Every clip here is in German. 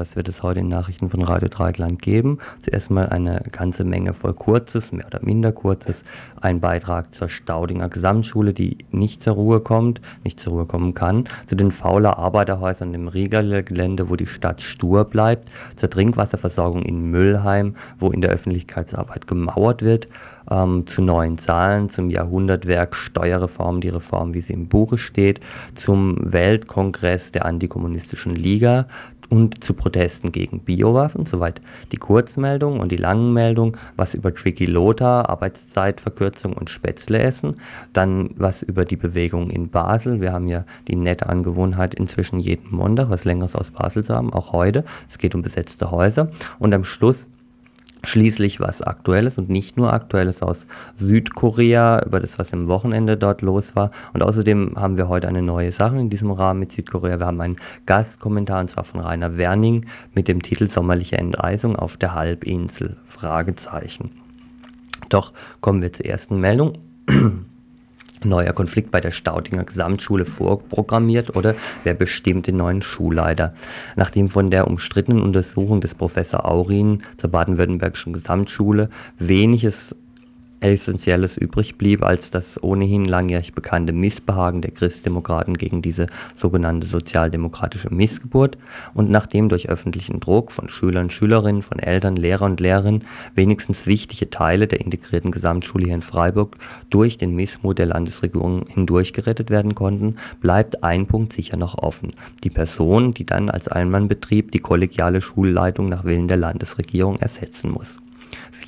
Was wird es heute in Nachrichten von Radio Dreieckland geben? Zuerst mal eine ganze Menge voll Kurzes, mehr oder minder Kurzes. Ein Beitrag zur Staudinger Gesamtschule, die nicht zur Ruhe kommt, nicht zur Ruhe kommen kann. Zu den Fauler Arbeiterhäusern im Riegerler Gelände, wo die Stadt stur bleibt. Zur Trinkwasserversorgung in Müllheim, wo in der Öffentlichkeitsarbeit gemauert wird. Ähm, zu neuen Zahlen, zum Jahrhundertwerk Steuerreform, die Reform, wie sie im Buche steht. Zum Weltkongress der Antikommunistischen Liga und zu Protesten gegen Biowaffen, soweit die Kurzmeldung und die langen Meldung, was über Tricky Lothar, Arbeitszeitverkürzung und Spätzle essen, dann was über die Bewegung in Basel. Wir haben ja die nette Angewohnheit, inzwischen jeden Montag was Längeres aus Basel zu haben, auch heute. Es geht um besetzte Häuser. Und am Schluss Schließlich was Aktuelles und nicht nur Aktuelles aus Südkorea, über das, was im Wochenende dort los war. Und außerdem haben wir heute eine neue Sache in diesem Rahmen mit Südkorea. Wir haben einen Gastkommentar, und zwar von Rainer Werning, mit dem Titel Sommerliche Enteisung auf der Halbinsel? Fragezeichen. Doch kommen wir zur ersten Meldung neuer Konflikt bei der Staudinger Gesamtschule vorprogrammiert oder wer bestimmt den neuen Schulleiter. Nachdem von der umstrittenen Untersuchung des Professor Aurin zur baden-württembergischen Gesamtschule weniges Essentielles übrig blieb als das ohnehin langjährig bekannte Missbehagen der Christdemokraten gegen diese sogenannte sozialdemokratische Missgeburt und nachdem durch öffentlichen Druck von Schülern, Schülerinnen, von Eltern, Lehrern und Lehrerinnen wenigstens wichtige Teile der integrierten Gesamtschule hier in Freiburg durch den Missmut der Landesregierung hindurchgerettet werden konnten, bleibt ein Punkt sicher noch offen: die Person, die dann als Einmannbetrieb die kollegiale Schulleitung nach Willen der Landesregierung ersetzen muss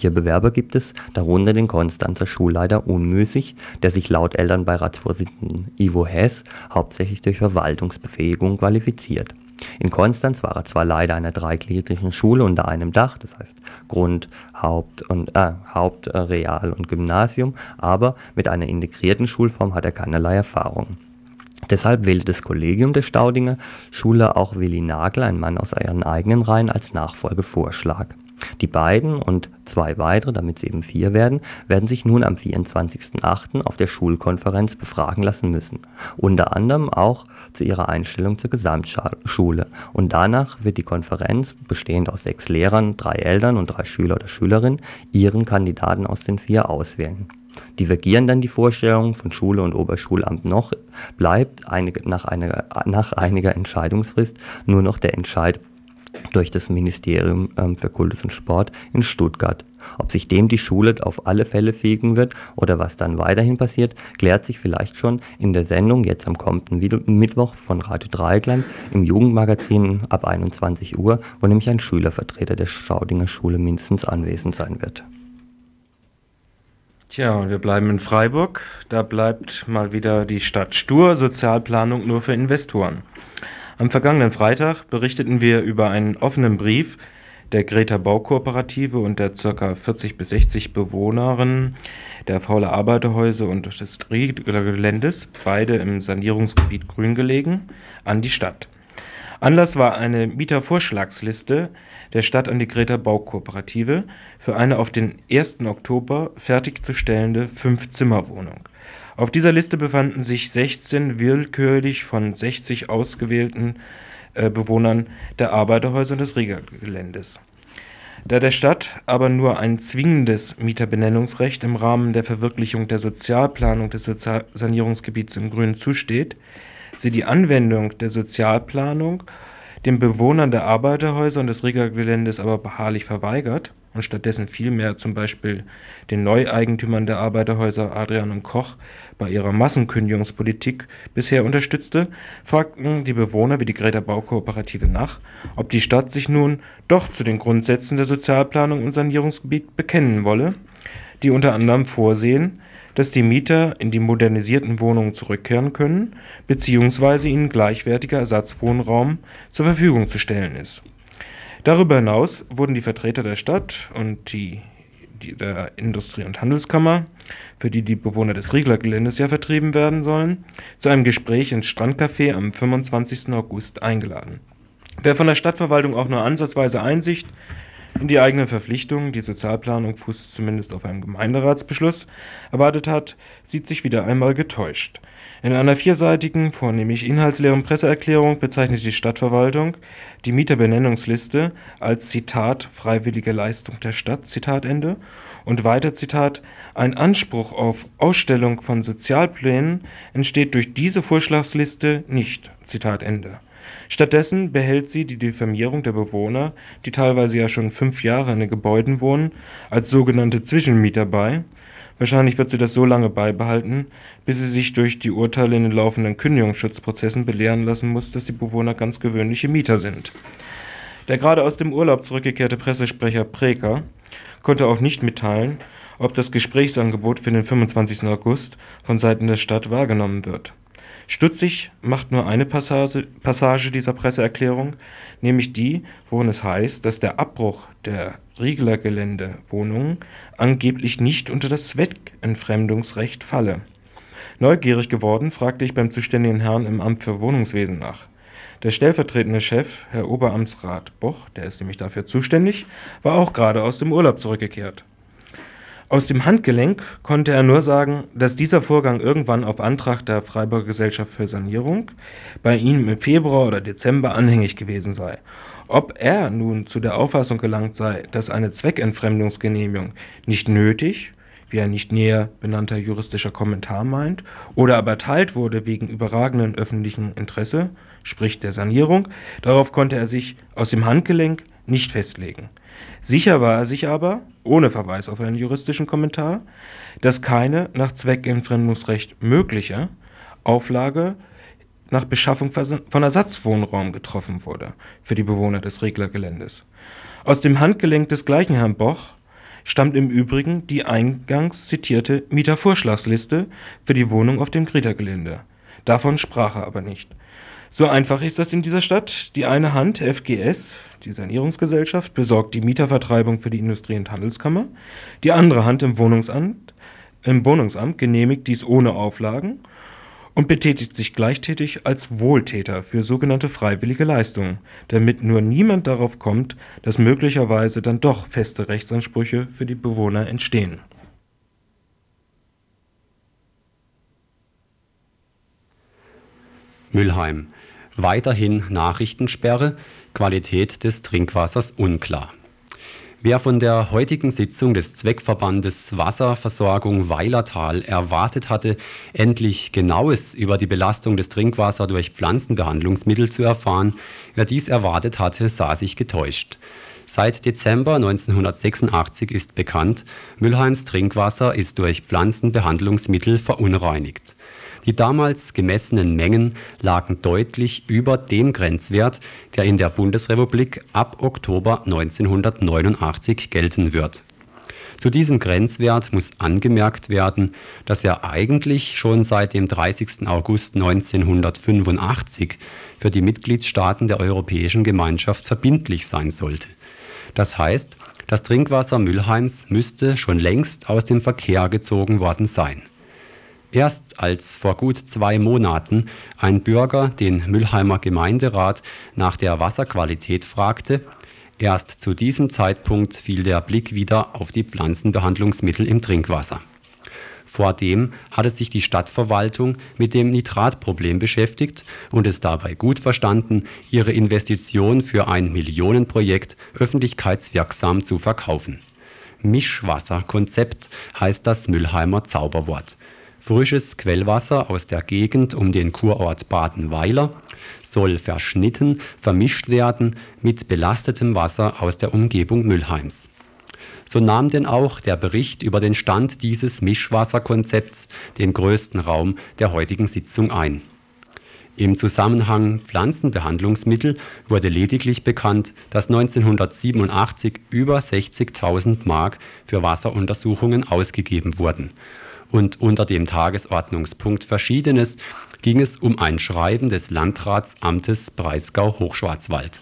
Vier Bewerber gibt es, darunter den Konstanzer Schulleiter Unmüßig, der sich laut Elternbeiratsvorsitzenden Ivo Hess hauptsächlich durch Verwaltungsbefähigung qualifiziert. In Konstanz war er zwar Leiter einer dreigliedrigen Schule unter einem Dach, das heißt Grund, Haupt, und, äh, Haupt äh, Real und Gymnasium, aber mit einer integrierten Schulform hat er keinerlei Erfahrung. Deshalb wählte das Kollegium der Staudinger Schule auch Willi Nagel, ein Mann aus ihren eigenen Reihen, als Nachfolgevorschlag. Die beiden und zwei weitere, damit es eben vier werden, werden sich nun am 24.08. auf der Schulkonferenz befragen lassen müssen, unter anderem auch zu ihrer Einstellung zur Gesamtschule. Und danach wird die Konferenz, bestehend aus sechs Lehrern, drei Eltern und drei Schüler oder Schülerinnen, ihren Kandidaten aus den vier auswählen. Divergieren dann die Vorstellungen von Schule und Oberschulamt noch, bleibt einige, nach, einer, nach einiger Entscheidungsfrist nur noch der Entscheid durch das Ministerium ähm, für Kultus und Sport in Stuttgart. Ob sich dem die Schule auf alle Fälle fügen wird oder was dann weiterhin passiert, klärt sich vielleicht schon in der Sendung jetzt am kommenden Mittwoch von Radio Dreieckland im Jugendmagazin ab 21 Uhr, wo nämlich ein Schülervertreter der Staudinger Schule mindestens anwesend sein wird. Tja, und wir bleiben in Freiburg. Da bleibt mal wieder die Stadt stur, Sozialplanung nur für Investoren. Am vergangenen Freitag berichteten wir über einen offenen Brief der Greta Baukooperative und der ca. 40 bis 60 Bewohnerinnen der Faule Arbeiterhäuser und des Geländes, beide im Sanierungsgebiet Grün gelegen, an die Stadt. Anlass war eine Mietervorschlagsliste der Stadt an die Greta Baukooperative für eine auf den 1. Oktober fertigzustellende Fünf-Zimmer-Wohnung. Auf dieser Liste befanden sich 16 willkürlich von 60 ausgewählten äh, Bewohnern der Arbeiterhäuser des Riegergeländes. Da der Stadt aber nur ein zwingendes Mieterbenennungsrecht im Rahmen der Verwirklichung der Sozialplanung des Sozial Sanierungsgebiets im Grünen zusteht, sie die Anwendung der Sozialplanung den Bewohnern der Arbeiterhäuser und des Riegergeländes aber beharrlich verweigert und stattdessen vielmehr zum Beispiel den Neueigentümern der Arbeiterhäuser Adrian und Koch bei ihrer Massenkündigungspolitik bisher unterstützte, fragten die Bewohner wie die Greta Baukooperative nach, ob die Stadt sich nun doch zu den Grundsätzen der Sozialplanung und Sanierungsgebiet bekennen wolle, die unter anderem vorsehen, dass die Mieter in die modernisierten Wohnungen zurückkehren können, beziehungsweise ihnen gleichwertiger Ersatzwohnraum zur Verfügung zu stellen ist. Darüber hinaus wurden die Vertreter der Stadt und die der Industrie- und Handelskammer, für die die Bewohner des Riegler-Geländes ja vertrieben werden sollen, zu einem Gespräch ins Strandcafé am 25. August eingeladen. Wer von der Stadtverwaltung auch nur ansatzweise Einsicht in die eigenen Verpflichtungen, die Sozialplanung fußt zumindest auf einem Gemeinderatsbeschluss, erwartet hat, sieht sich wieder einmal getäuscht. In einer vierseitigen, vornehmlich inhaltsleeren Presseerklärung bezeichnet die Stadtverwaltung die Mieterbenennungsliste als Zitat freiwillige Leistung der Stadt Zitat Ende und weiter Zitat ein Anspruch auf Ausstellung von Sozialplänen entsteht durch diese Vorschlagsliste nicht Zitat Ende. Stattdessen behält sie die Diffamierung der Bewohner, die teilweise ja schon fünf Jahre in den Gebäuden wohnen, als sogenannte Zwischenmieter bei Wahrscheinlich wird sie das so lange beibehalten, bis sie sich durch die Urteile in den laufenden Kündigungsschutzprozessen belehren lassen muss, dass die Bewohner ganz gewöhnliche Mieter sind. Der gerade aus dem Urlaub zurückgekehrte Pressesprecher Preker konnte auch nicht mitteilen, ob das Gesprächsangebot für den 25. August von Seiten der Stadt wahrgenommen wird. Stutzig macht nur eine Passage, Passage dieser Presseerklärung, nämlich die, worin es heißt, dass der Abbruch der Riegler-Gelände-Wohnungen angeblich nicht unter das Zweckentfremdungsrecht falle. Neugierig geworden, fragte ich beim zuständigen Herrn im Amt für Wohnungswesen nach. Der stellvertretende Chef, Herr Oberamtsrat Boch, der ist nämlich dafür zuständig, war auch gerade aus dem Urlaub zurückgekehrt. Aus dem Handgelenk konnte er nur sagen, dass dieser Vorgang irgendwann auf Antrag der Freiburger Gesellschaft für Sanierung bei ihm im Februar oder Dezember anhängig gewesen sei. Ob er nun zu der Auffassung gelangt sei, dass eine Zweckentfremdungsgenehmigung nicht nötig, wie ein nicht näher benannter juristischer Kommentar meint, oder aber erteilt wurde wegen überragenden öffentlichen Interesse, sprich der Sanierung, darauf konnte er sich aus dem Handgelenk nicht festlegen. Sicher war er sich aber, ohne Verweis auf einen juristischen Kommentar, dass keine nach Zweckentfremdungsrecht mögliche Auflage nach Beschaffung von Ersatzwohnraum getroffen wurde für die Bewohner des Reglergeländes. Aus dem Handgelenk des gleichen Herrn Boch stammt im Übrigen die eingangs zitierte Mietervorschlagsliste für die Wohnung auf dem Greta-Gelände. Davon sprach er aber nicht. So einfach ist das in dieser Stadt. Die eine Hand, FGS, die Sanierungsgesellschaft, besorgt die Mietervertreibung für die Industrie- und Handelskammer. Die andere Hand im Wohnungsamt, im Wohnungsamt genehmigt dies ohne Auflagen und betätigt sich gleichtätig als Wohltäter für sogenannte freiwillige Leistungen, damit nur niemand darauf kommt, dass möglicherweise dann doch feste Rechtsansprüche für die Bewohner entstehen. Mülheim. Weiterhin Nachrichtensperre, Qualität des Trinkwassers unklar. Wer von der heutigen Sitzung des Zweckverbandes Wasserversorgung Weilertal erwartet hatte, endlich Genaues über die Belastung des Trinkwassers durch Pflanzenbehandlungsmittel zu erfahren, wer dies erwartet hatte, sah sich getäuscht. Seit Dezember 1986 ist bekannt, Mülheims Trinkwasser ist durch Pflanzenbehandlungsmittel verunreinigt. Die damals gemessenen Mengen lagen deutlich über dem Grenzwert, der in der Bundesrepublik ab Oktober 1989 gelten wird. Zu diesem Grenzwert muss angemerkt werden, dass er eigentlich schon seit dem 30. August 1985 für die Mitgliedstaaten der Europäischen Gemeinschaft verbindlich sein sollte. Das heißt, das Trinkwasser Mülheims müsste schon längst aus dem Verkehr gezogen worden sein Erst als vor gut zwei Monaten ein Bürger den Mülheimer Gemeinderat nach der Wasserqualität fragte, erst zu diesem Zeitpunkt fiel der Blick wieder auf die Pflanzenbehandlungsmittel im Trinkwasser. Vordem hatte sich die Stadtverwaltung mit dem Nitratproblem beschäftigt und es dabei gut verstanden, ihre Investition für ein Millionenprojekt öffentlichkeitswirksam zu verkaufen. Mischwasserkonzept heißt das Mülheimer Zauberwort Frisches Quellwasser aus der Gegend um den Kurort Badenweiler soll verschnitten vermischt werden mit belastetem Wasser aus der Umgebung Mülheims. So nahm denn auch der Bericht über den Stand dieses Mischwasserkonzepts den größten Raum der heutigen Sitzung ein. Im Zusammenhang Pflanzenbehandlungsmittel wurde lediglich bekannt, dass 1987 über 60.000 Mark für Wasseruntersuchungen ausgegeben wurden und unter dem Tagesordnungspunkt Verschiedenes ging es um ein Schreiben des Landratsamtes Breisgau-Hochschwarzwald.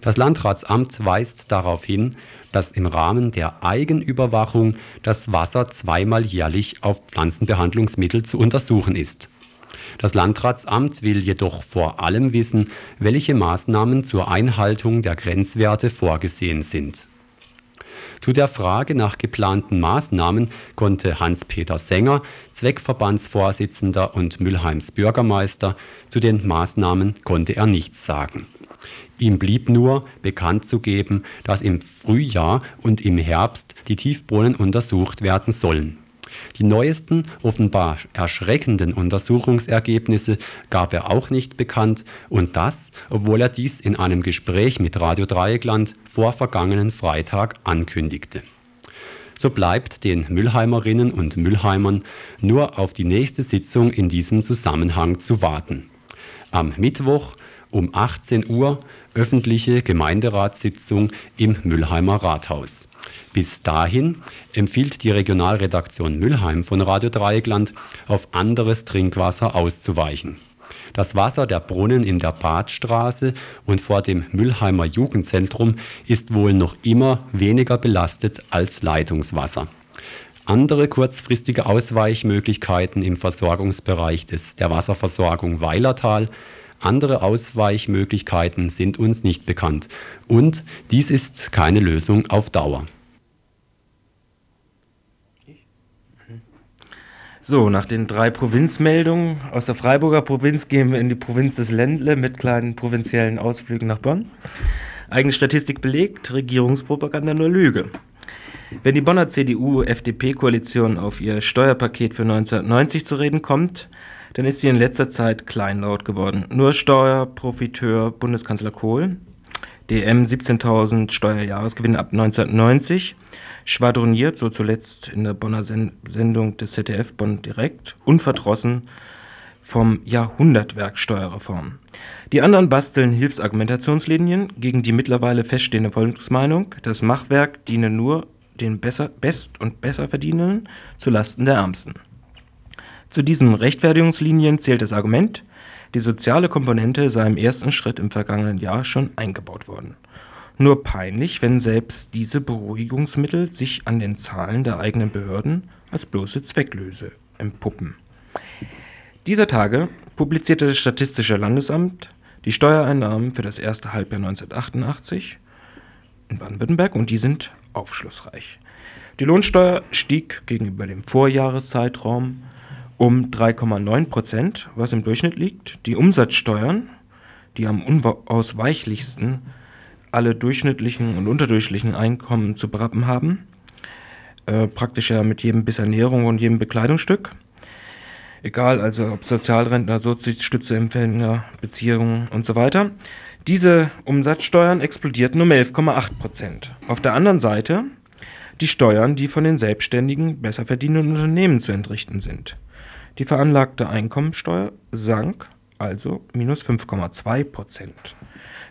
Das Landratsamt weist darauf hin, dass im Rahmen der Eigenüberwachung das Wasser zweimal jährlich auf Pflanzenbehandlungsmittel zu untersuchen ist. Das Landratsamt will jedoch vor allem wissen, welche Maßnahmen zur Einhaltung der Grenzwerte vorgesehen sind. Zu der Frage nach geplanten Maßnahmen konnte Hans-Peter Sänger, Zweckverbandsvorsitzender und Mülheims Bürgermeister, zu den Maßnahmen konnte er nichts sagen. Ihm blieb nur bekannt zu geben, dass im Frühjahr und im Herbst die Tiefbrunnen untersucht werden sollen. Die neuesten, offenbar erschreckenden Untersuchungsergebnisse gab er auch nicht bekannt und das, obwohl er dies in einem Gespräch mit Radio Dreieckland vor vergangenen Freitag ankündigte. So bleibt den Müllheimerinnen und Müllheimern nur auf die nächste Sitzung in diesem Zusammenhang zu warten. Am Mittwoch um 18 Uhr öffentliche Gemeinderatssitzung im Müllheimer Rathaus. Bis dahin empfiehlt die Regionalredaktion Müllheim von Radio Dreieckland, auf anderes Trinkwasser auszuweichen. Das Wasser der Brunnen in der Badstraße und vor dem Müllheimer Jugendzentrum ist wohl noch immer weniger belastet als Leitungswasser. Andere kurzfristige Ausweichmöglichkeiten im Versorgungsbereich des, der Wasserversorgung Weilertal andere Ausweichmöglichkeiten sind uns nicht bekannt. Und dies ist keine Lösung auf Dauer. So, nach den drei Provinzmeldungen aus der Freiburger Provinz gehen wir in die Provinz des Ländle mit kleinen provinziellen Ausflügen nach Bonn. Eigene Statistik belegt, Regierungspropaganda nur Lüge. Wenn die Bonner CDU-FDP-Koalition auf ihr Steuerpaket für 1990 zu reden kommt, dann ist sie in letzter Zeit kleinlaut geworden. Nur Steuerprofiteur Bundeskanzler Kohl, DM 17.000 Steuerjahresgewinn ab 1990, schwadroniert, so zuletzt in der Bonner Sendung des ZDF Bonn direkt, unverdrossen vom Jahrhundertwerk Steuerreform. Die anderen basteln Hilfsargumentationslinien gegen die mittlerweile feststehende Volksmeinung, das Machwerk diene nur den besser, Best- und Besserverdienenden zu Lasten der Ärmsten. Zu diesen Rechtfertigungslinien zählt das Argument, die soziale Komponente sei im ersten Schritt im vergangenen Jahr schon eingebaut worden. Nur peinlich, wenn selbst diese Beruhigungsmittel sich an den Zahlen der eigenen Behörden als bloße Zwecklöse empuppen. Dieser Tage publizierte das Statistische Landesamt die Steuereinnahmen für das erste Halbjahr 1988 in Baden-Württemberg und die sind aufschlussreich. Die Lohnsteuer stieg gegenüber dem Vorjahreszeitraum um 3,9 Prozent, was im Durchschnitt liegt. Die Umsatzsteuern, die am unausweichlichsten alle durchschnittlichen und unterdurchschnittlichen Einkommen zu berappen haben, äh, praktisch ja mit jedem Biss Ernährung und jedem Bekleidungsstück. Egal, also ob Sozialrentner, Sozialstützeempfänger, Beziehungen und so weiter. Diese Umsatzsteuern explodierten um 11,8 Prozent. Auf der anderen Seite die Steuern, die von den selbstständigen, besser verdienenden Unternehmen zu entrichten sind. Die veranlagte Einkommensteuer sank also minus 5,2 Prozent.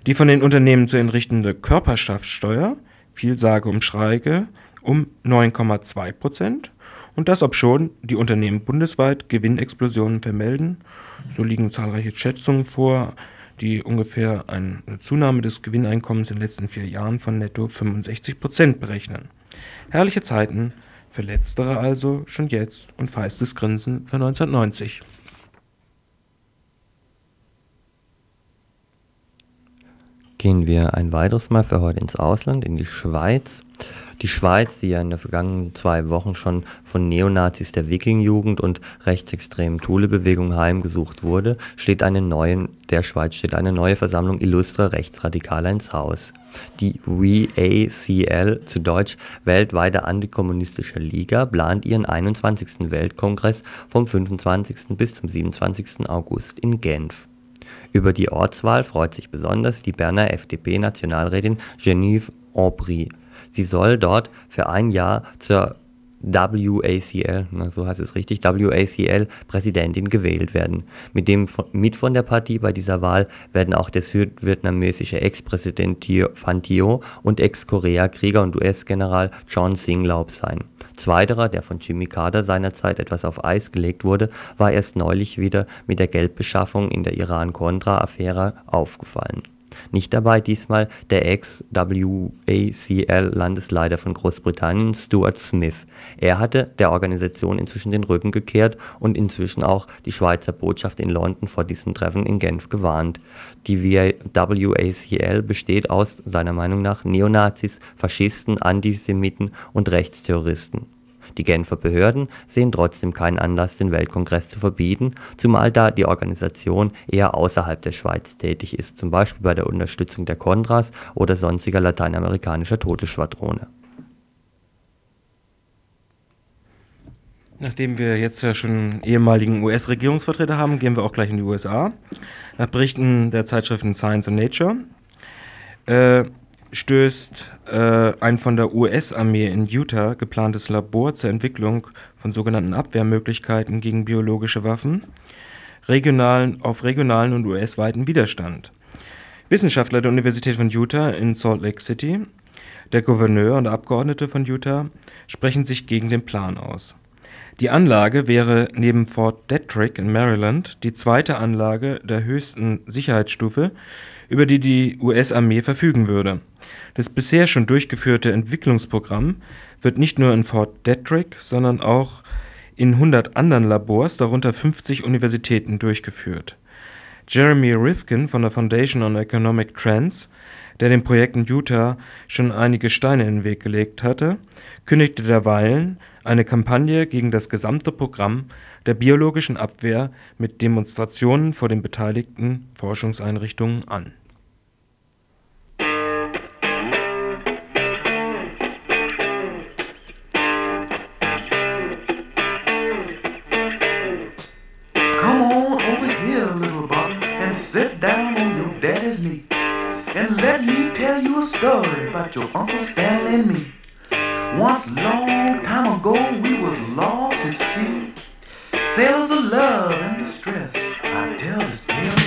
Die von den Unternehmen zu entrichtende Körperschaftssteuer fiel sage um Schreige um 9,2 Prozent und das obschon die Unternehmen bundesweit Gewinnexplosionen vermelden. So liegen zahlreiche Schätzungen vor, die ungefähr eine Zunahme des Gewinneinkommens in den letzten vier Jahren von netto 65 Prozent berechnen. Herrliche Zeiten, für letztere also schon jetzt und feistes Grinsen für 1990. Gehen wir ein weiteres Mal für heute ins Ausland, in die Schweiz. Die Schweiz, die ja in den vergangenen zwei Wochen schon von Neonazis der Wiking-Jugend und rechtsextremen Thule-Bewegung heimgesucht wurde, steht eine neue, der Schweiz steht eine neue Versammlung illustrer Rechtsradikaler ins Haus. Die WACL, zu Deutsch Weltweite Antikommunistische Liga, plant ihren 21. Weltkongress vom 25. bis zum 27. August in Genf. Über die Ortswahl freut sich besonders die Berner FDP-Nationalrätin Geneviève Aubry. Sie soll dort für ein Jahr zur WACL, na, so heißt es richtig, WACL-Präsidentin gewählt werden. Mit dem mit von der Partie bei dieser Wahl werden auch der südvietnamesische Ex-Präsident Van Thieu und Ex-Korea-Krieger und US-General John Singlaub sein. Zweiterer, der von Jimmy Carter seinerzeit etwas auf Eis gelegt wurde, war erst neulich wieder mit der Geldbeschaffung in der Iran-Contra-Affäre aufgefallen Nicht dabei diesmal der Ex-WACL-Landesleiter von Großbritannien, Stuart Smith. Er hatte der Organisation inzwischen den Rücken gekehrt und inzwischen auch die Schweizer Botschaft in London vor diesem Treffen in Genf gewarnt. Die WACL besteht aus, seiner Meinung nach, Neonazis, Faschisten, Antisemiten und Rechtsterroristen die Genfer Behörden sehen trotzdem keinen Anlass, den Weltkongress zu verbieten, zumal da die Organisation eher außerhalb der Schweiz tätig ist, zum Beispiel bei der Unterstützung der Contras oder sonstiger lateinamerikanischer Todesschwadrone. Nachdem wir jetzt ja schon ehemaligen US-Regierungsvertreter haben, gehen wir auch gleich in die USA. Nach Berichten der Zeitschriften Science und Nature äh, stößt äh, ein von der US-Armee in Utah geplantes Labor zur Entwicklung von sogenannten Abwehrmöglichkeiten gegen biologische Waffen regionalen, auf regionalen und US-weiten Widerstand. Wissenschaftler der Universität von Utah in Salt Lake City, der Gouverneur und Abgeordnete von Utah sprechen sich gegen den Plan aus. Die Anlage wäre neben Fort Detrick in Maryland die zweite Anlage der höchsten Sicherheitsstufe, über die die US-Armee verfügen würde. Das bisher schon durchgeführte Entwicklungsprogramm wird nicht nur in Fort Detrick, sondern auch in 100 anderen Labors, darunter 50 Universitäten, durchgeführt. Jeremy Rifkin von der Foundation on Economic Trends, der dem Projekt in Utah schon einige Steine in den Weg gelegt hatte, kündigte derweilen eine Kampagne gegen das gesamte Programm der biologischen Abwehr mit Demonstrationen vor den beteiligten Forschungseinrichtungen an story about your Uncle Stanley and me. Once long time ago we was lost at sea. Sailors of love and distress. I tell this tale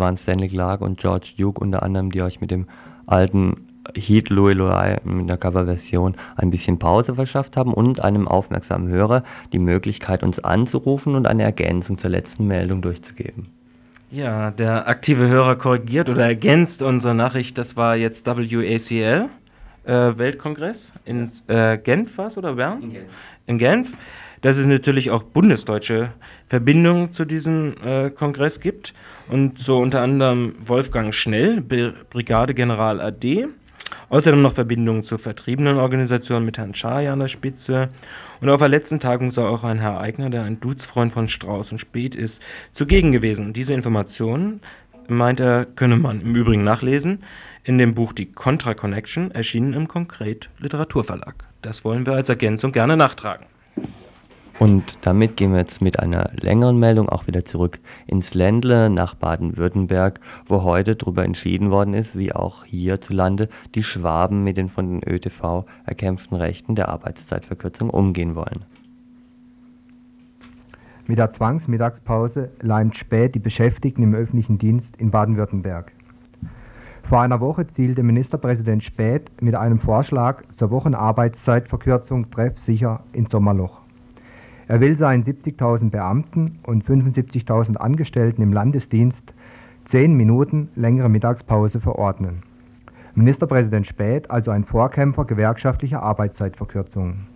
waren Stanley Clark und George Duke unter anderem, die euch mit dem alten Heat Louis Louis mit der Coverversion ein bisschen Pause verschafft haben und einem aufmerksamen Hörer die Möglichkeit, uns anzurufen und eine Ergänzung zur letzten Meldung durchzugeben. Ja, der aktive Hörer korrigiert oder ergänzt unsere Nachricht. Das war jetzt WACL, äh, Weltkongress in äh, Genf, was oder Bern? In Genf. In Genf. Dass es natürlich auch bundesdeutsche Verbindungen zu diesem äh, Kongress gibt. Und so unter anderem Wolfgang Schnell, Brigadegeneral AD, Außerdem noch Verbindungen zur vertriebenen Organisation mit Herrn Schaya an der Spitze. Und auf der letzten Tagung sei auch ein Herr Eigner, der ein Duzfreund von Strauß und Speth ist, zugegen gewesen. Diese Informationen, meint er, könne man im Übrigen nachlesen in dem Buch Die Contra Connection, erschienen im Konkret Literaturverlag. Das wollen wir als Ergänzung gerne nachtragen. Und damit gehen wir jetzt mit einer längeren Meldung auch wieder zurück ins Ländle nach Baden-Württemberg, wo heute darüber entschieden worden ist, wie auch hierzulande die Schwaben mit den von den ÖTV erkämpften Rechten der Arbeitszeitverkürzung umgehen wollen. Mit der Zwangsmittagspause leimt spät die Beschäftigten im öffentlichen Dienst in Baden-Württemberg. Vor einer Woche zielte Ministerpräsident Späth mit einem Vorschlag zur Wochenarbeitszeitverkürzung treffsicher ins Sommerloch. Er will seinen 70.000 Beamten und 75.000 Angestellten im Landesdienst zehn Minuten längere Mittagspause verordnen. Ministerpräsident Späth also ein Vorkämpfer gewerkschaftlicher Arbeitszeitverkürzungen.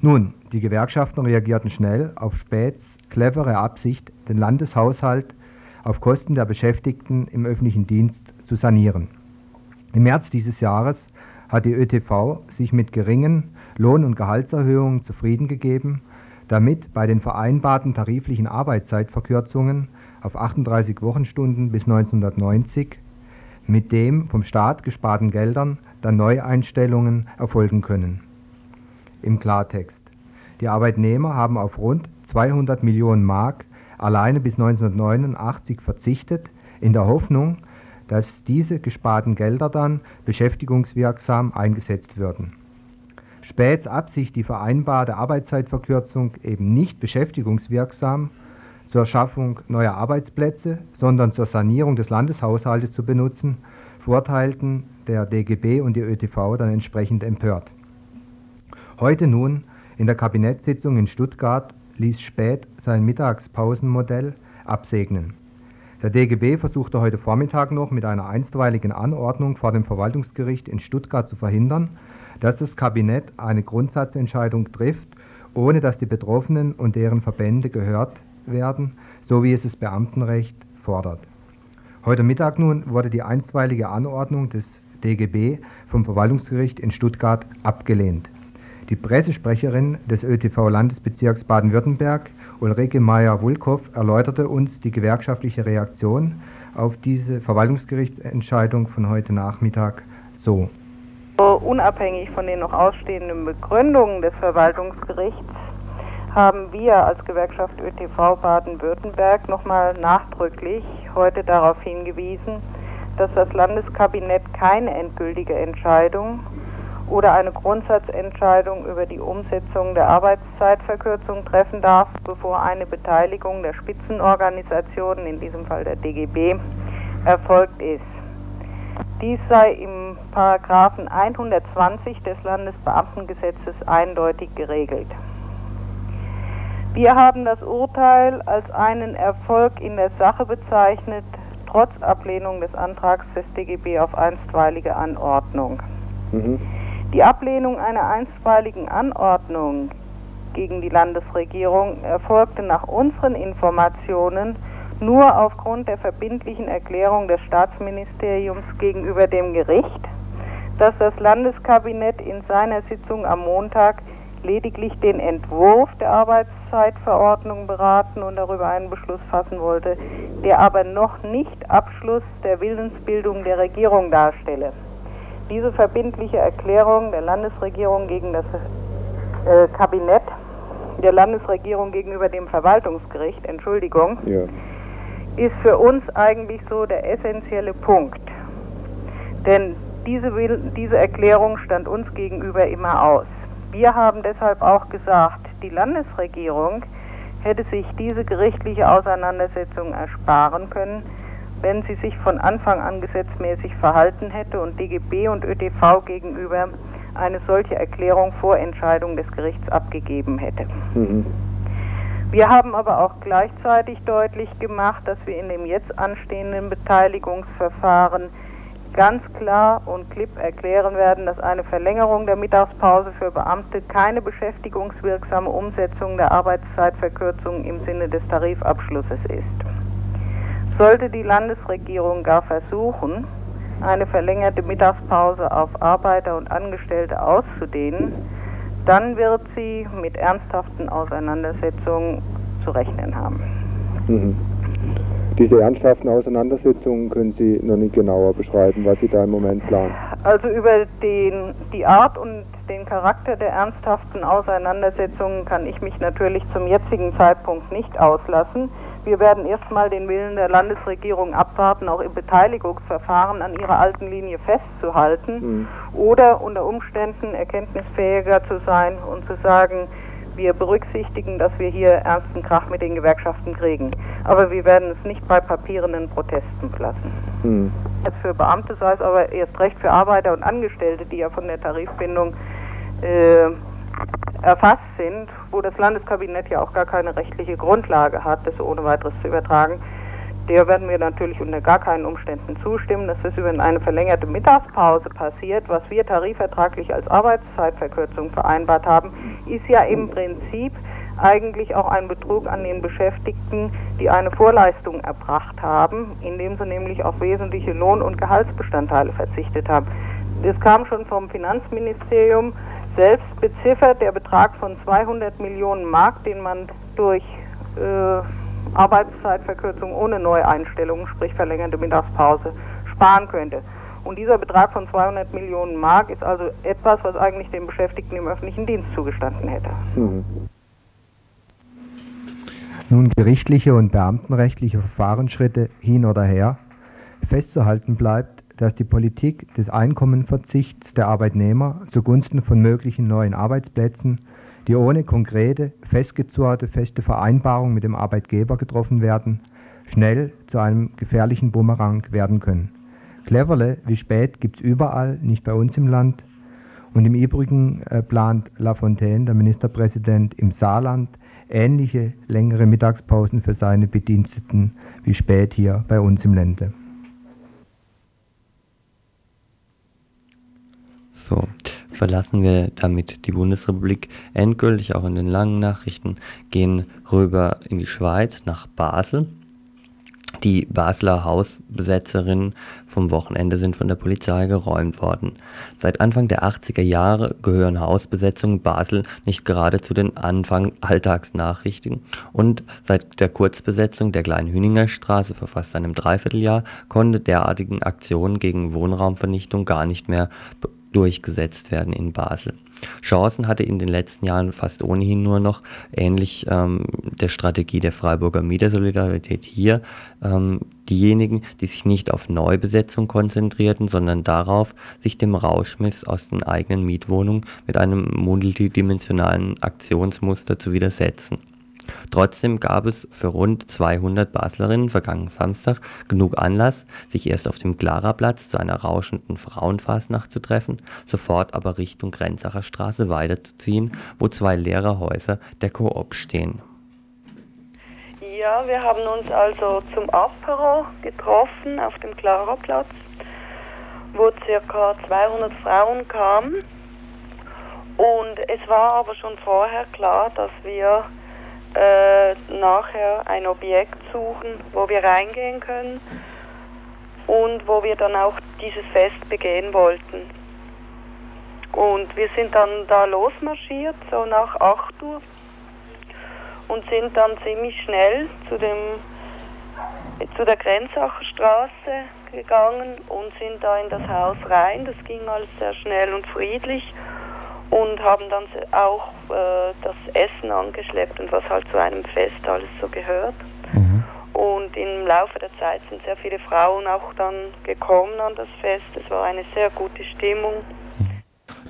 Nun, die Gewerkschaften reagierten schnell auf Späths clevere Absicht, den Landeshaushalt auf Kosten der Beschäftigten im öffentlichen Dienst zu sanieren. Im März dieses Jahres hat die ÖTV sich mit geringen Lohn- und Gehaltserhöhungen zufrieden gegeben damit bei den vereinbarten tariflichen Arbeitszeitverkürzungen auf 38 Wochenstunden bis 1990 mit dem vom Staat gesparten Geldern dann Neueinstellungen erfolgen können. Im Klartext. Die Arbeitnehmer haben auf rund 200 Millionen Mark alleine bis 1989 verzichtet, in der Hoffnung, dass diese gesparten Gelder dann beschäftigungswirksam eingesetzt würden. Späths Absicht, die vereinbarte Arbeitszeitverkürzung eben nicht beschäftigungswirksam zur Schaffung neuer Arbeitsplätze, sondern zur Sanierung des Landeshaushaltes zu benutzen, verurteilten der DGB und die ÖTV dann entsprechend empört. Heute nun in der Kabinettssitzung in Stuttgart ließ Späth sein Mittagspausenmodell absegnen. Der DGB versuchte heute Vormittag noch mit einer einstweiligen Anordnung vor dem Verwaltungsgericht in Stuttgart zu verhindern, dass das Kabinett eine Grundsatzentscheidung trifft, ohne dass die Betroffenen und deren Verbände gehört werden, so wie es das Beamtenrecht fordert. Heute Mittag nun wurde die einstweilige Anordnung des DGB vom Verwaltungsgericht in Stuttgart abgelehnt. Die Pressesprecherin des ÖTV-Landesbezirks Baden-Württemberg, Ulrike Meyer-Wulkow, erläuterte uns die gewerkschaftliche Reaktion auf diese Verwaltungsgerichtsentscheidung von heute Nachmittag so. Unabhängig von den noch ausstehenden Begründungen des Verwaltungsgerichts haben wir als Gewerkschaft ÖTV Baden-Württemberg nochmal nachdrücklich heute darauf hingewiesen, dass das Landeskabinett keine endgültige Entscheidung oder eine Grundsatzentscheidung über die Umsetzung der Arbeitszeitverkürzung treffen darf, bevor eine Beteiligung der Spitzenorganisationen, in diesem Fall der DGB, erfolgt ist. Dies sei im Paragraphen 120 des Landesbeamtengesetzes eindeutig geregelt. Wir haben das Urteil als einen Erfolg in der Sache bezeichnet, trotz Ablehnung des Antrags des DGB auf einstweilige Anordnung. Mhm. Die Ablehnung einer einstweiligen Anordnung gegen die Landesregierung erfolgte nach unseren Informationen nur aufgrund der verbindlichen Erklärung des Staatsministeriums gegenüber dem Gericht, dass das Landeskabinett in seiner Sitzung am Montag lediglich den Entwurf der Arbeitszeitverordnung beraten und darüber einen Beschluss fassen wollte, der aber noch nicht Abschluss der Willensbildung der Regierung darstelle. Diese verbindliche Erklärung der Landesregierung gegen das äh, Kabinett, der Landesregierung gegenüber dem Verwaltungsgericht, Entschuldigung, ja ist für uns eigentlich so der essentielle Punkt. Denn diese, diese Erklärung stand uns gegenüber immer aus. Wir haben deshalb auch gesagt, die Landesregierung hätte sich diese gerichtliche Auseinandersetzung ersparen können, wenn sie sich von Anfang an gesetzmäßig verhalten hätte und DGB und ÖTV gegenüber eine solche Erklärung vor Entscheidung des Gerichts abgegeben hätte. Mhm. Wir haben aber auch gleichzeitig deutlich gemacht, dass wir in dem jetzt anstehenden Beteiligungsverfahren ganz klar und klipp erklären werden, dass eine Verlängerung der Mittagspause für Beamte keine beschäftigungswirksame Umsetzung der Arbeitszeitverkürzung im Sinne des Tarifabschlusses ist. Sollte die Landesregierung gar versuchen, eine verlängerte Mittagspause auf Arbeiter und Angestellte auszudehnen, dann wird sie mit ernsthaften Auseinandersetzungen zu rechnen haben. Mhm. Diese ernsthaften Auseinandersetzungen können Sie noch nicht genauer beschreiben, was Sie da im Moment planen. Also über den, die Art und den Charakter der ernsthaften Auseinandersetzungen kann ich mich natürlich zum jetzigen Zeitpunkt nicht auslassen. Wir werden erstmal den Willen der Landesregierung abwarten, auch im Beteiligungsverfahren an ihrer alten Linie festzuhalten mhm. oder unter Umständen erkenntnisfähiger zu sein und zu sagen, wir berücksichtigen, dass wir hier ernsten Krach mit den Gewerkschaften kriegen. Aber wir werden es nicht bei papierenden Protesten belassen. Mhm. Für Beamte sei es aber erst recht für Arbeiter und Angestellte, die ja von der Tarifbindung äh, erfasst sind, wo das Landeskabinett ja auch gar keine rechtliche Grundlage hat, das ohne weiteres zu übertragen, der werden wir natürlich unter gar keinen Umständen zustimmen, das über eine verlängerte Mittagspause passiert. Was wir tarifvertraglich als Arbeitszeitverkürzung vereinbart haben, ist ja im Prinzip eigentlich auch ein Betrug an den Beschäftigten, die eine Vorleistung erbracht haben, indem sie nämlich auf wesentliche Lohn- und Gehaltsbestandteile verzichtet haben. Das kam schon vom Finanzministerium selbst beziffert der Betrag von 200 Millionen Mark, den man durch äh, Arbeitszeitverkürzung ohne Neueinstellungen, sprich verlängerte Mittagspause, sparen könnte. Und dieser Betrag von 200 Millionen Mark ist also etwas, was eigentlich den Beschäftigten im öffentlichen Dienst zugestanden hätte. Mhm. Nun gerichtliche und beamtenrechtliche Verfahrensschritte hin oder her. Festzuhalten bleibt, dass die Politik des Einkommenverzichts der Arbeitnehmer zugunsten von möglichen neuen Arbeitsplätzen, die ohne konkrete, festgezurrte, feste Vereinbarung mit dem Arbeitgeber getroffen werden, schnell zu einem gefährlichen Bumerang werden können. Cleverle wie spät gibt es überall, nicht bei uns im Land. Und im Übrigen äh, plant Lafontaine, der Ministerpräsident, im Saarland ähnliche längere Mittagspausen für seine Bediensteten wie spät hier bei uns im Lande. So, verlassen wir damit die Bundesrepublik endgültig, auch in den langen Nachrichten, gehen rüber in die Schweiz, nach Basel. Die Basler Hausbesetzerinnen vom Wochenende sind von der Polizei geräumt worden. Seit Anfang der 80er Jahre gehören Hausbesetzungen Basel nicht gerade zu den Anfang Alltagsnachrichten und seit der Kurzbesetzung der kleinen Hüninger Straße vor fast einem Dreivierteljahr konnte derartigen Aktionen gegen Wohnraumvernichtung gar nicht mehr durchgesetzt werden in Basel. Chancen hatte in den letzten Jahren fast ohnehin nur noch, ähnlich ähm, der Strategie der Freiburger Mietersolidarität hier, ähm, diejenigen, die sich nicht auf Neubesetzung konzentrierten, sondern darauf, sich dem Rauschmiss aus den eigenen Mietwohnungen mit einem multidimensionalen Aktionsmuster zu widersetzen. Trotzdem gab es für rund 200 Baslerinnen vergangenen Samstag genug Anlass, sich erst auf dem Klaraplatz zu einer rauschenden Frauenfasnacht zu treffen, sofort aber Richtung Grenzacher Straße weiterzuziehen, wo zwei leere Häuser der Coop stehen. Ja, wir haben uns also zum Apero getroffen auf dem Klaraplatz, wo ca. 200 Frauen kamen. Und es war aber schon vorher klar, dass wir äh, nachher ein Objekt suchen, wo wir reingehen können und wo wir dann auch dieses Fest begehen wollten. Und wir sind dann da losmarschiert, so nach 8 Uhr und sind dann ziemlich schnell zu, dem, zu der Grenzacher Straße gegangen und sind da in das Haus rein. Das ging alles sehr schnell und friedlich und haben dann auch äh, das Essen angeschleppt und was halt zu einem Fest alles so gehört. Mhm. Und im Laufe der Zeit sind sehr viele Frauen auch dann gekommen an das Fest. Es war eine sehr gute Stimmung.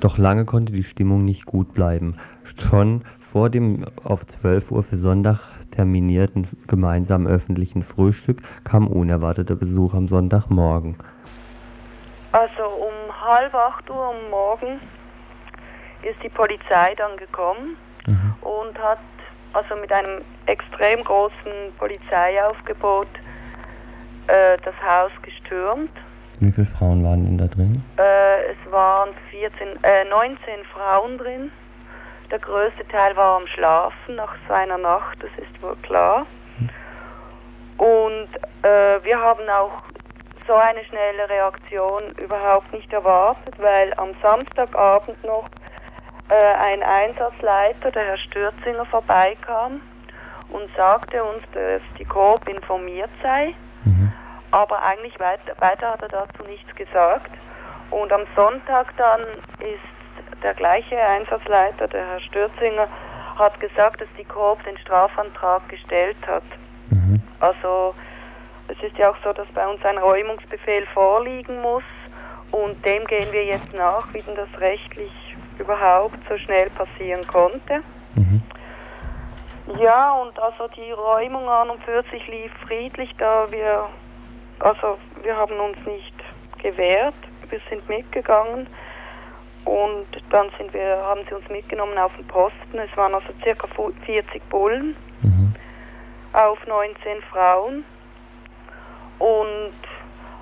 Doch lange konnte die Stimmung nicht gut bleiben. Schon vor dem auf 12 Uhr für Sonntag terminierten gemeinsamen öffentlichen Frühstück kam unerwarteter Besuch am Sonntagmorgen. Also um halb acht Uhr am Morgen ist die Polizei dann gekommen Mhm. und hat also mit einem extrem großen Polizeiaufgebot äh, das Haus gestürmt. Wie viele Frauen waren denn da drin? Äh, es waren 14, äh, 19 Frauen drin. Der größte Teil war am Schlafen nach seiner Nacht, das ist wohl klar. Und äh, wir haben auch so eine schnelle Reaktion überhaupt nicht erwartet, weil am Samstagabend noch äh, ein Einsatzleiter, der Herr Stürzinger, vorbeikam und sagte uns, dass die Coop informiert sei. Aber eigentlich weiter, weiter hat er dazu nichts gesagt. Und am Sonntag dann ist der gleiche Einsatzleiter, der Herr Stürzinger, hat gesagt, dass die Coop den Strafantrag gestellt hat. Also es ist ja auch so, dass bei uns ein Räumungsbefehl vorliegen muss und dem gehen wir jetzt nach, wie denn das rechtlich überhaupt so schnell passieren konnte. Ja, und also die Räumung an und für sich lief friedlich, da wir, also wir haben uns nicht gewehrt, wir sind mitgegangen und dann sind wir, haben sie uns mitgenommen auf den Posten. Es waren also circa 40 Bullen auf 19 Frauen und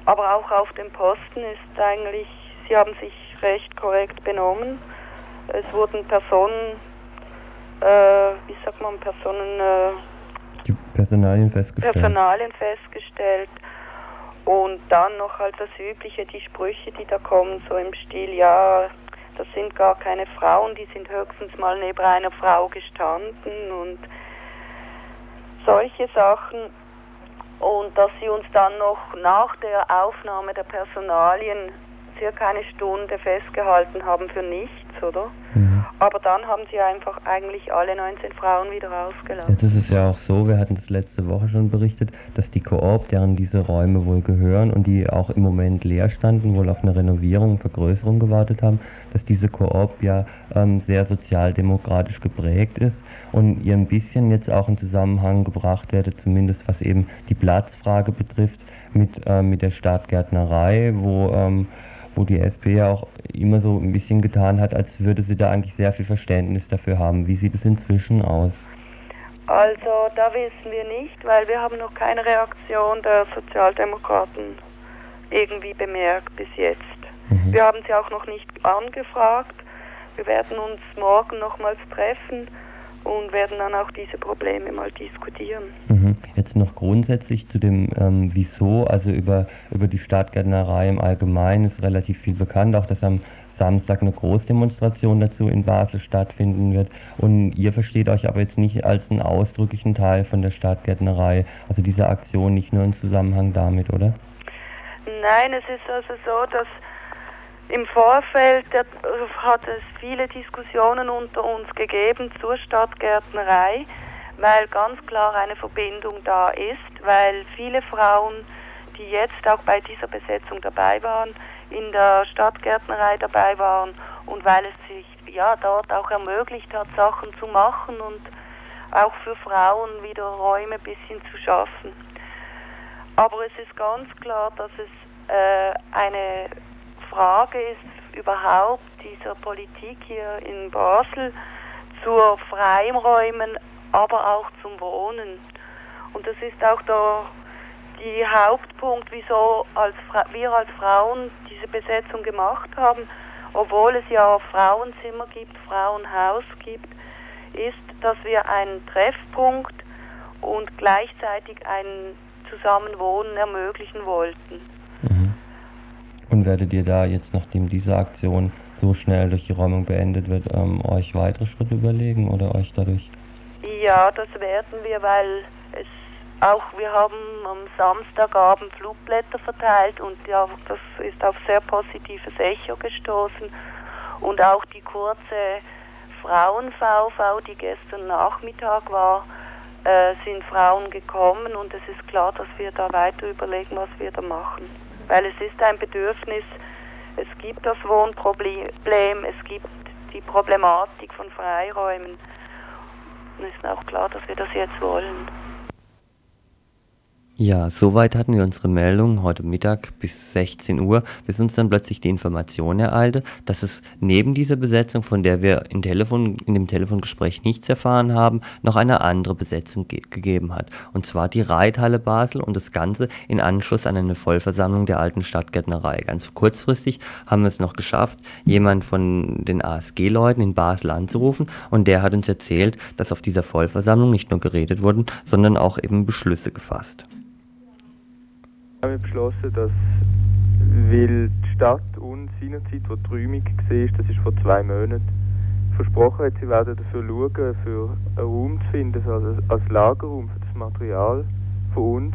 aber auch auf dem Posten ist eigentlich, sie haben sich recht korrekt benommen. Es wurden Personen, äh, wie sagt man, Personen, äh, Die Personalien festgestellt. Personalien festgestellt. Und dann noch halt das Übliche, die Sprüche, die da kommen, so im Stil, ja, das sind gar keine Frauen, die sind höchstens mal neben einer Frau gestanden und solche Sachen. Und dass sie uns dann noch nach der Aufnahme der Personalien circa eine Stunde festgehalten haben für nichts, oder? Aber dann haben sie einfach eigentlich alle 19 Frauen wieder Ja, rausgelassen. das ist ja auch so, wir hatten das letzte Woche schon berichtet, dass die Koop, deren diese Räume wohl gehören und die auch im Moment leer standen, wohl auf eine Renovierung, Vergrößerung gewartet haben, dass diese Koop ja ähm, sehr sozialdemokratisch geprägt ist und ihr ein bisschen jetzt auch in Zusammenhang gebracht werde, zumindest was eben die Platzfrage betrifft, mit, ähm, mit der Stadtgärtnerei, wo ähm, wo die SP ja auch immer so ein bisschen getan hat, als würde sie da eigentlich sehr viel Verständnis dafür haben. Wie sieht es inzwischen aus? Also da wissen wir nicht, weil wir haben noch keine Reaktion der Sozialdemokraten irgendwie bemerkt bis jetzt. Wir haben sie auch noch nicht angefragt. Wir werden uns morgen nochmals treffen und werden dann auch diese Probleme mal diskutieren. Mhm. Jetzt noch grundsätzlich zu dem ähm, Wieso, also über, über die Stadtgärtnerei im Allgemeinen ist relativ viel bekannt, auch dass am Samstag eine Großdemonstration dazu in Basel stattfinden wird. Und ihr versteht euch aber jetzt nicht als einen ausdrücklichen Teil von der Stadtgärtnerei, also diese Aktion nicht nur im Zusammenhang damit, oder? Nein, es ist also so, dass im Vorfeld der, hat es viele Diskussionen unter uns gegeben zur Stadtgärtnerei, weil ganz klar eine Verbindung da ist, weil viele Frauen, die jetzt auch bei dieser Besetzung dabei waren, in der Stadtgärtnerei dabei waren und weil es sich ja dort auch ermöglicht hat, Sachen zu machen und auch für Frauen wieder Räume ein bisschen zu schaffen. Aber es ist ganz klar, dass es äh, eine Frage ist überhaupt dieser Politik hier in Basel zur Freiräumen, aber auch zum Wohnen. Und das ist auch der die Hauptpunkt, wieso als wir als Frauen diese Besetzung gemacht haben, obwohl es ja Frauenzimmer gibt, Frauenhaus gibt, ist, dass wir einen Treffpunkt und gleichzeitig ein Zusammenwohnen ermöglichen wollten. Und werdet ihr da jetzt, nachdem diese Aktion so schnell durch die Räumung beendet wird, ähm, euch weitere Schritte überlegen oder euch dadurch Ja, das werden wir, weil es auch, wir haben am Samstagabend Flugblätter verteilt und ja, das ist auf sehr positives Echo gestoßen. Und auch die kurze Frauen-VV, die gestern Nachmittag war, äh, sind Frauen gekommen und es ist klar, dass wir da weiter überlegen, was wir da machen. Weil es ist ein Bedürfnis, es gibt das Wohnproblem, es gibt die Problematik von Freiräumen. Dann ist auch klar, dass wir das jetzt wollen. Ja, soweit hatten wir unsere Meldung heute Mittag bis 16 Uhr, bis uns dann plötzlich die Information ereilte, dass es neben dieser Besetzung, von der wir in, Telefon, in dem Telefongespräch nichts erfahren haben, noch eine andere Besetzung ge gegeben hat. Und zwar die Reithalle Basel und das Ganze in Anschluss an eine Vollversammlung der alten Stadtgärtnerei. Ganz kurzfristig haben wir es noch geschafft, jemand von den ASG-Leuten in Basel anzurufen und der hat uns erzählt, dass auf dieser Vollversammlung nicht nur geredet wurden, sondern auch eben Beschlüsse gefasst haben wir beschlossen, dass, weil die Stadt uns seinerzeit, wo die Räumung war, das ist vor zwei Monaten, versprochen hat, sie werden dafür schauen, für einen Raum zu finden, also als Lagerraum für das Material von uns.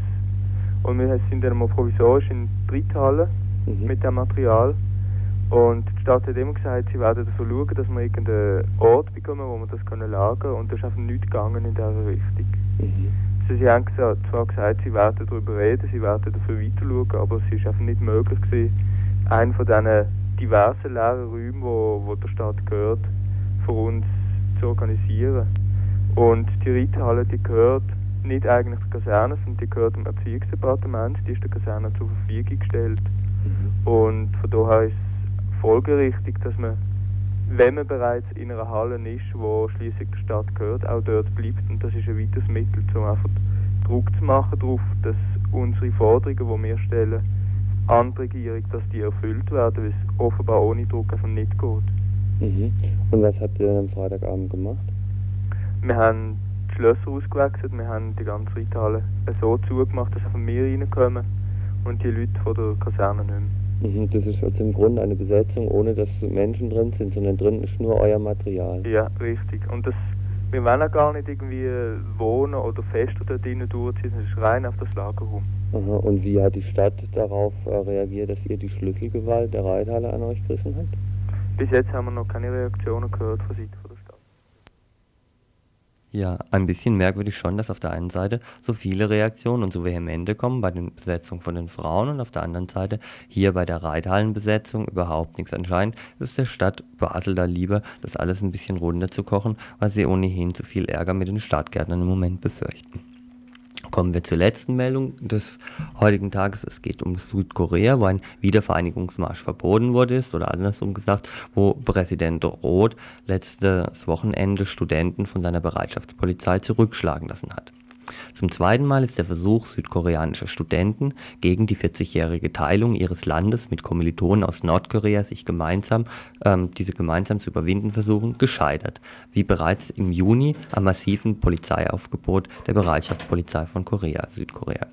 Und wir sind dann mal provisorisch in Dritthalle mhm. mit dem Material. Und die Stadt hat immer gesagt, sie werden dafür schauen, dass wir irgendeinen Ort bekommen, wo wir das lagern können. Und das ist einfach nichts gegangen in dieser Richtung. Mhm. Also sie haben zwar gesagt, sie werden darüber reden, sie werden dafür weiter schauen, aber es ist einfach nicht möglich gewesen, einen von diesen diversen leeren Räumen, wo, wo der Stadt gehört, für uns zu organisieren. Und die Reithalle, die gehört nicht eigentlich der Kaserne, sondern die gehört dem Erziehungsdepartement, die ist der Kaserne zur Verfügung gestellt. Mhm. Und von daher ist es folgerichtig, dass man wenn man bereits in einer Halle ist, wo schließlich der Stadt gehört, auch dort bleibt. Und das ist ein weiteres Mittel, um einfach Druck zu machen darauf, dass unsere Forderungen, die wir stellen, an die Regierung, dass die erfüllt werden, weil es offenbar ohne Druck einfach nicht geht. Mhm. Und was habt ihr dann am Freitagabend gemacht? Wir haben die Schlösser ausgewechselt, wir haben die ganze Reithalle so zugemacht, dass einfach wir reinkommen und die Leute von der Kaserne nicht mehr. Mhm, das ist also im Grunde eine Besetzung, ohne dass Menschen drin sind, sondern drin ist nur euer Material. Ja, richtig. Und das, wir wollen auch gar nicht irgendwie wohnen oder fest dort drinnen durchziehen, es ist rein auf das Lagerraum. Aha. Und wie hat die Stadt darauf äh, reagiert, dass ihr die Schlüsselgewalt der Reithalle an euch gerissen habt? Bis jetzt haben wir noch keine Reaktionen gehört von Seiten ja, ein bisschen merkwürdig schon, dass auf der einen Seite so viele Reaktionen und so vehemente kommen bei den Besetzungen von den Frauen und auf der anderen Seite hier bei der Reithallenbesetzung überhaupt nichts. Anscheinend ist der Stadt Basel da lieber, das alles ein bisschen runterzukochen, weil sie ohnehin zu viel Ärger mit den Stadtgärtnern im Moment befürchten. Kommen wir zur letzten Meldung des heutigen Tages. Es geht um Südkorea, wo ein Wiedervereinigungsmarsch verboten wurde ist, oder andersrum gesagt, wo Präsident Roth letztes Wochenende Studenten von seiner Bereitschaftspolizei zurückschlagen lassen hat. Zum zweiten Mal ist der Versuch südkoreanischer Studenten, gegen die 40-jährige Teilung ihres Landes mit Kommilitonen aus Nordkorea sich gemeinsam ähm, diese gemeinsam zu überwinden versuchen, gescheitert, wie bereits im Juni am massiven Polizeiaufgebot der Bereitschaftspolizei von Korea (Südkorea).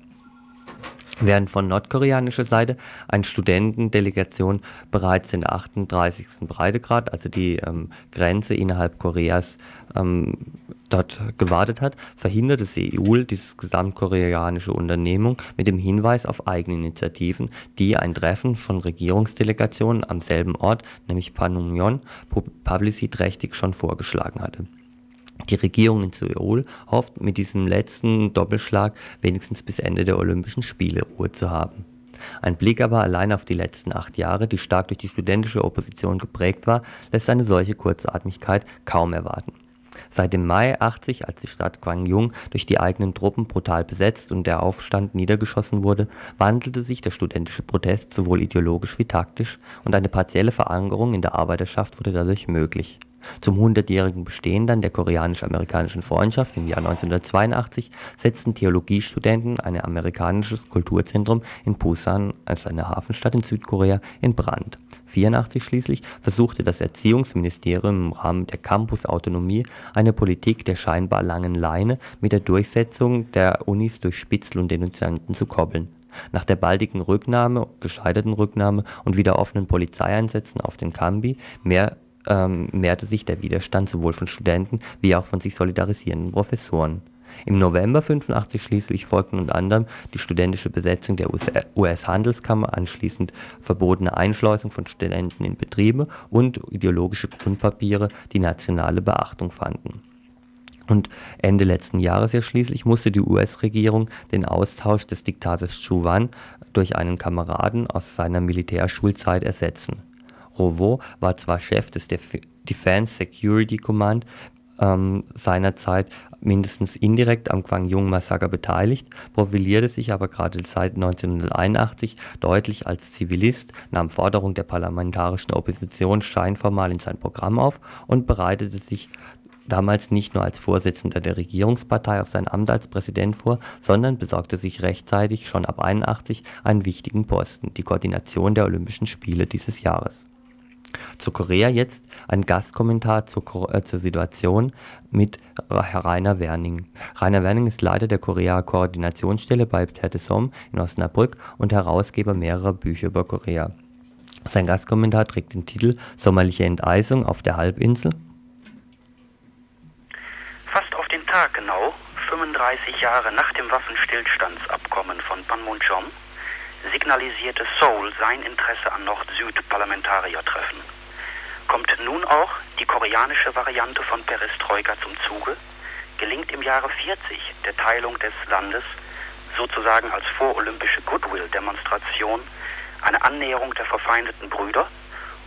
Während von nordkoreanischer Seite eine Studentendelegation bereits den 38. Breitegrad, also die ähm, Grenze innerhalb Koreas, ähm, dort gewartet hat, verhinderte Seoul dieses gesamtkoreanische Unternehmung mit dem Hinweis auf eigene Initiativen, die ein Treffen von Regierungsdelegationen am selben Ort, nämlich Panmunjom, publiciträchtig schon vorgeschlagen hatte. Die Regierung in Seoul hofft, mit diesem letzten Doppelschlag wenigstens bis Ende der Olympischen Spiele Ruhe zu haben. Ein Blick aber allein auf die letzten acht Jahre, die stark durch die studentische Opposition geprägt war, lässt eine solche Kurzatmigkeit kaum erwarten Seit dem Mai 80, als die Stadt Gwangyong durch die eigenen Truppen brutal besetzt und der Aufstand niedergeschossen wurde, wandelte sich der studentische Protest sowohl ideologisch wie taktisch, und eine partielle Verankerung in der Arbeiterschaft wurde dadurch möglich. Zum hundertjährigen Bestehen dann der koreanisch-amerikanischen Freundschaft im Jahr 1982 setzten Theologiestudenten ein amerikanisches Kulturzentrum in Busan als eine Hafenstadt in Südkorea in Brand 1984 schließlich versuchte das Erziehungsministerium im Rahmen der Campusautonomie eine Politik der scheinbar langen Leine mit der Durchsetzung der Unis durch Spitzel und Denunzianten zu koppeln. Nach der baldigen Rücknahme gescheiterten Rücknahme und wieder offenen Polizeieinsätzen auf den Campi mehr ähm, mehrte sich der Widerstand sowohl von Studenten wie auch von sich solidarisierenden Professoren im November 85 schließlich folgten unter anderem die studentische Besetzung der US-Handelskammer, anschließend verbotene Einschleusung von Studenten in Betriebe und ideologische Grundpapiere, die nationale Beachtung fanden. Und Ende letzten Jahres ja schließlich musste die US-Regierung den Austausch des Diktators Chu Wan durch einen Kameraden aus seiner Militärschulzeit ersetzen. Rovo war zwar Chef des Defense Security Command ähm, seinerzeit mindestens indirekt am Kwangjung-Massaker beteiligt, profilierte sich aber gerade seit 1981 deutlich als Zivilist, nahm Forderungen der parlamentarischen Opposition scheinformal in sein Programm auf und bereitete sich damals nicht nur als Vorsitzender der Regierungspartei auf sein Amt als Präsident vor, sondern besorgte sich rechtzeitig schon ab 81 einen wichtigen Posten, die Koordination der Olympischen Spiele dieses Jahres. Zu Korea jetzt ein Gastkommentar zur, äh, zur Situation mit Herr Rainer Werning. Rainer Werning ist Leiter der Korea-Koordinationsstelle bei Tertesom in Osnabrück und Herausgeber mehrerer Bücher über Korea. Sein Gastkommentar trägt den Titel Sommerliche Enteisung auf der Halbinsel Fast auf den Tag genau, 35 Jahre nach dem Waffenstillstandsabkommen von Panmunjom, signalisierte Seoul sein Interesse an Nord-Süd-Parlamentariertreffen. Kommt nun auch die koreanische Variante von Perestroika zum Zuge? Gelingt im Jahre 40 der Teilung des Landes sozusagen als vorolympische Goodwill-Demonstration eine Annäherung der verfeindeten Brüder?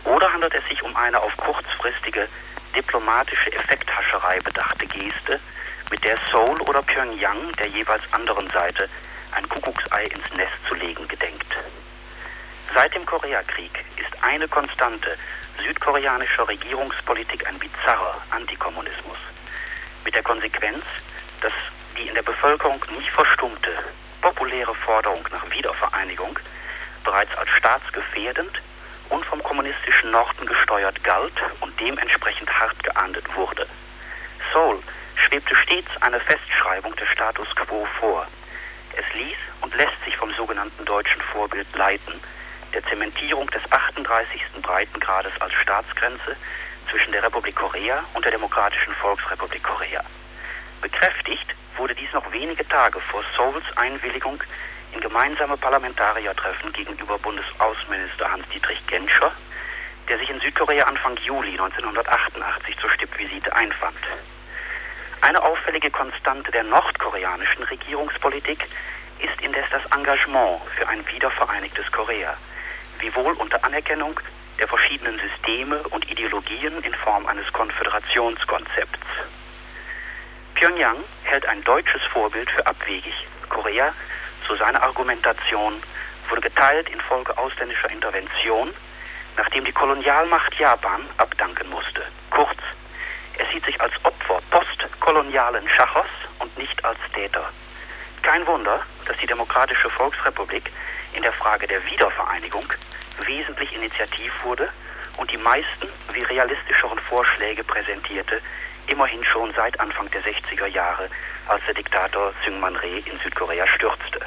Oder handelt es sich um eine auf kurzfristige diplomatische Effekthascherei bedachte Geste, mit der Seoul oder Pyongyang der jeweils anderen Seite ein Kuckucksei ins Nest zu legen gedenkt. Seit dem Koreakrieg ist eine Konstante südkoreanischer Regierungspolitik ein bizarrer Antikommunismus. Mit der Konsequenz, dass die in der Bevölkerung nicht verstummte populäre Forderung nach Wiedervereinigung bereits als staatsgefährdend und vom kommunistischen Norden gesteuert galt und dementsprechend hart geahndet wurde. Seoul schwebte stets eine Festschreibung des Status quo vor. Es ließ und lässt sich vom sogenannten deutschen Vorbild leiten, der Zementierung des 38. Breitengrades als Staatsgrenze zwischen der Republik Korea und der Demokratischen Volksrepublik Korea. Bekräftigt wurde dies noch wenige Tage vor Seouls Einwilligung in gemeinsame Parlamentariertreffen gegenüber Bundesaußenminister Hans-Dietrich Genscher, der sich in Südkorea Anfang Juli 1988 zur Stippvisite einfand. Eine auffällige Konstante der nordkoreanischen Regierungspolitik ist indes das Engagement für ein wiedervereinigtes Korea, wiewohl unter Anerkennung der verschiedenen Systeme und Ideologien in Form eines Konföderationskonzepts. Pyongyang hält ein deutsches Vorbild für abwegig. Korea zu seiner Argumentation wurde geteilt infolge ausländischer Intervention, nachdem die Kolonialmacht Japan abdanken musste. Kurz, er sieht sich als Opfer postkolonialen Schachers und nicht als Täter. Kein Wunder, dass die Demokratische Volksrepublik in der Frage der Wiedervereinigung wesentlich initiativ wurde und die meisten wie realistischeren Vorschläge präsentierte, immerhin schon seit Anfang der 60er Jahre, als der Diktator Syngman Rhee in Südkorea stürzte.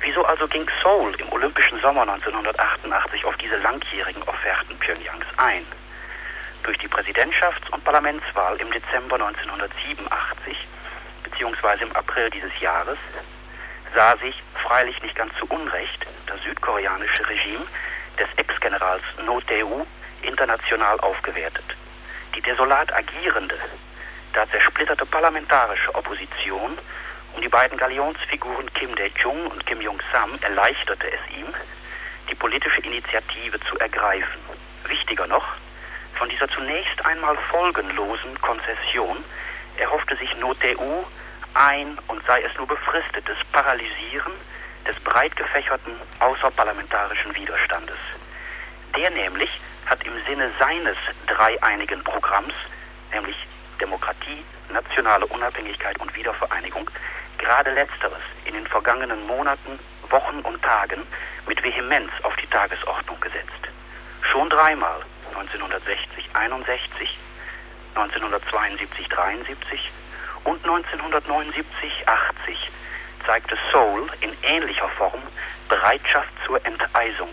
Wieso also ging Seoul im Olympischen Sommer 1988 auf diese langjährigen Offerten Pyongyangs ein? Durch die Präsidentschafts- und Parlamentswahl im Dezember 1987 bzw. im April dieses Jahres sah sich, freilich nicht ganz zu Unrecht, das südkoreanische Regime des Ex-Generals No Dae-woo international aufgewertet. Die desolat agierende, da zersplitterte parlamentarische Opposition um die beiden Galionsfiguren Kim Dae-jung und Kim Jong-sam erleichterte es ihm, die politische Initiative zu ergreifen. Wichtiger noch, von dieser zunächst einmal folgenlosen Konzession erhoffte sich NotDU ein und sei es nur befristetes Paralysieren des breit gefächerten außerparlamentarischen Widerstandes. Der nämlich hat im Sinne seines dreieinigen Programms, nämlich Demokratie, nationale Unabhängigkeit und Wiedervereinigung, gerade letzteres in den vergangenen Monaten, Wochen und Tagen mit Vehemenz auf die Tagesordnung gesetzt. Schon dreimal 1960 61, 1972 73 und 1979 80 zeigte Seoul in ähnlicher Form Bereitschaft zur Enteisung